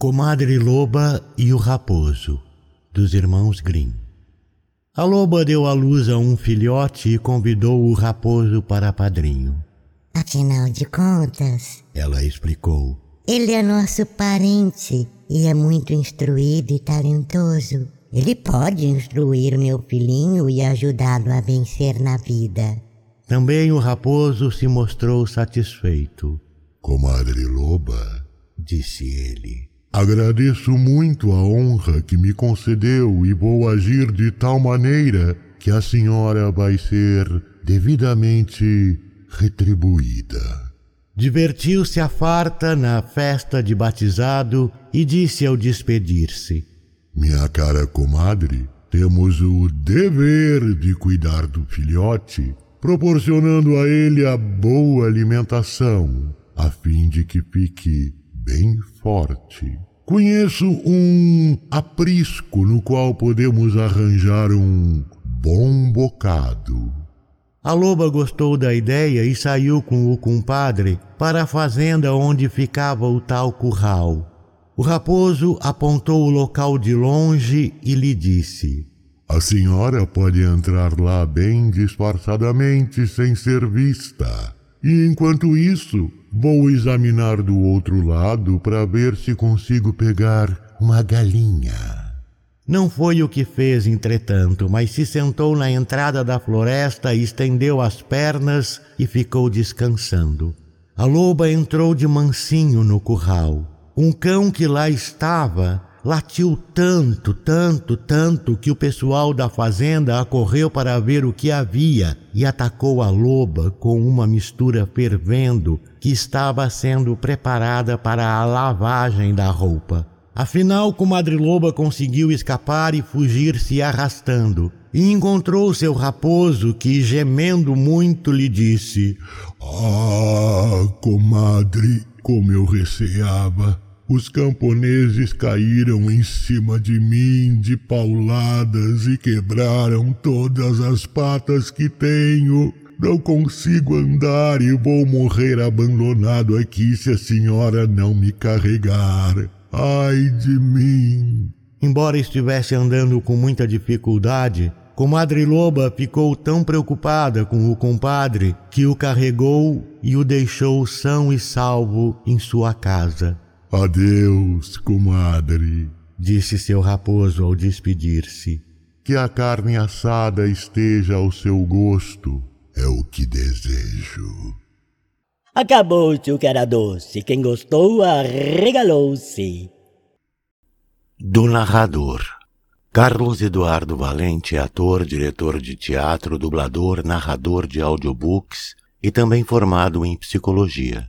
Comadre Loba e o Raposo, dos irmãos Grimm. A loba deu à luz a um filhote e convidou o raposo para padrinho. Afinal de contas, ela explicou, ele é nosso parente e é muito instruído e talentoso. Ele pode instruir meu filhinho e ajudá-lo a vencer na vida. Também o raposo se mostrou satisfeito. Comadre Loba, disse ele, Agradeço muito a honra que me concedeu e vou agir de tal maneira que a senhora vai ser devidamente retribuída. Divertiu-se a farta na festa de batizado e disse ao despedir-se: Minha cara comadre, temos o dever de cuidar do filhote, proporcionando a ele a boa alimentação, a fim de que fique bem forte. Conheço um aprisco no qual podemos arranjar um bom bocado. A loba gostou da ideia e saiu com o compadre para a fazenda onde ficava o tal curral. O raposo apontou o local de longe e lhe disse: A senhora pode entrar lá bem disfarçadamente sem ser vista. E enquanto isso, vou examinar do outro lado para ver se consigo pegar uma galinha. Não foi o que fez, entretanto, mas se sentou na entrada da floresta, estendeu as pernas e ficou descansando. A loba entrou de mansinho no curral. Um cão que lá estava latiu tanto, tanto, tanto que o pessoal da fazenda acorreu para ver o que havia e atacou a loba com uma mistura fervendo que estava sendo preparada para a lavagem da roupa. Afinal, comadre loba conseguiu escapar e fugir se arrastando. E encontrou seu raposo que, gemendo muito, lhe disse: Ah, comadre, como eu receava! Os camponeses caíram em cima de mim de pauladas e quebraram todas as patas que tenho. Não consigo andar e vou morrer abandonado aqui se a senhora não me carregar. Ai de mim! Embora estivesse andando com muita dificuldade, Comadre Loba ficou tão preocupada com o compadre que o carregou e o deixou são e salvo em sua casa. Adeus, comadre, disse seu raposo ao despedir-se. Que a carne assada esteja ao seu gosto, é o que desejo. Acabou-se o que era doce, quem gostou arregalou-se. Do narrador. Carlos Eduardo Valente é ator, diretor de teatro, dublador, narrador de audiobooks e também formado em psicologia.